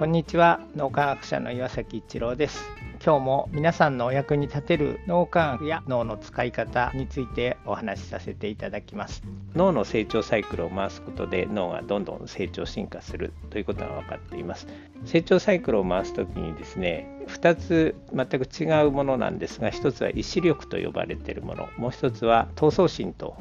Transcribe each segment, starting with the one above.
こんにちは。脳科学者の岩崎一郎です。今日も皆さんのお役に立てる脳科学や脳の使い方についてお話しさせていただきます。脳の成長サイクルを回すことで脳がどんどん成長進化するということが分かっています。成長サイクルを回す時にですね2つ全く違うものなんですが1つは意志力と呼ばれているもの。もう1つは闘争心と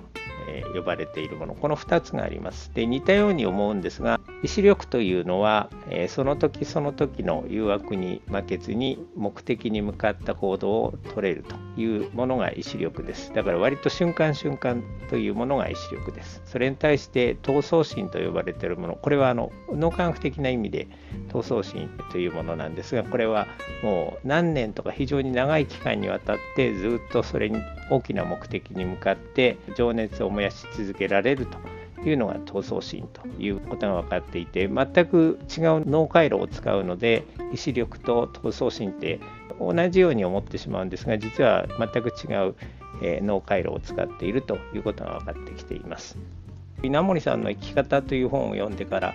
え呼ばれているもの。この2つがあります。で似たように思うんですが意志力というのは、えその時その時の誘惑に負けずに目的に向かった行動を取れると。いうものが意志力です。だから割と瞬間瞬間というものが意志力です。それに対して闘争心と呼ばれているもの。これはあの脳科学的な意味で闘争心というものなんですがこれはもう何年とか非常に長い期間にわたってずっとそれに大きな目的に向かって情熱を燃やし続けられるというのが闘争心ということが分かっていて全く違う脳回路を使うので意志力と闘争心って同じように思ってしまうんですが実は全く違う脳回路を使っているということが分かってきています。稲森さんの生き方という本を読んでから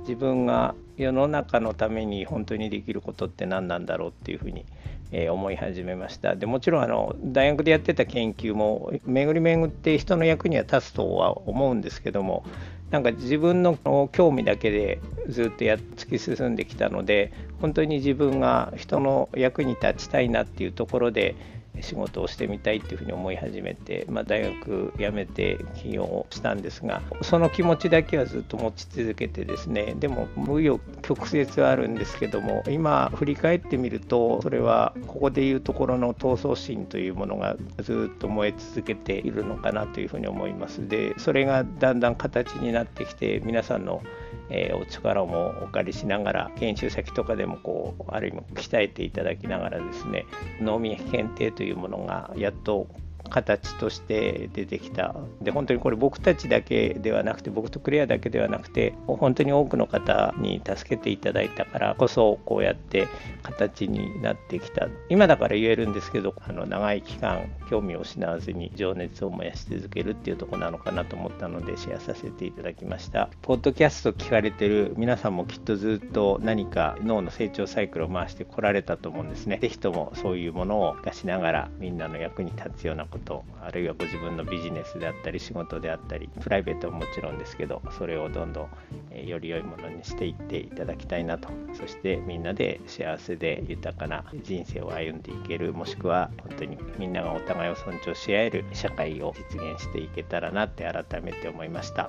自分が世の中のために本当にできることって何なんだろうっていうふうにえ思い始めましたでもちろんあの大学でやってた研究も巡り巡って人の役には立つとは思うんですけどもなんか自分の興味だけでずっとや突き進んできたので本当に自分が人の役に立ちたいなっていうところで仕事をしてみたいっていうふうに思い始めて、まあ、大学辞めて起業したんですがその気持ちだけはずっと持ち続けてですねでも無余曲折はあるんですけども今振り返ってみるとそれはここでいうところの闘争心というものがずっと燃え続けているのかなというふうに思います。でそれがだんだん形になってきて皆さんのえー、お力もお借りしながら研修先とかでもこうある意味鍛えていただきながらですね農民検定というものがやっと形として出てきた。で本当にこれ僕たちだけではなくて僕とクレアだけではなくて本当に多くの方に助けていただいたからこそこうやって形になってきた。今だから言えるんですけどあの長い期間興味を失わずに情熱を燃やし続けるっていうとこなのかなと思ったのでシェアさせていただきました。ポッドキャスト聞かれてる皆さんもきっとずっと何か脳の成長サイクルを回してこられたと思うんですね。是非ともそういうものを出しながらみんなの役に立つようなこととあるいはご自分のビジネスであったり仕事であったりプライベートももちろんですけどそれをどんどん、えより良いものにしていっていただきたいなとそしてみんなで幸せで豊かな人生を歩んでいけるもしくは本当にみんながお互いを尊重し合える社会を実現していけたらなって改めて思いました。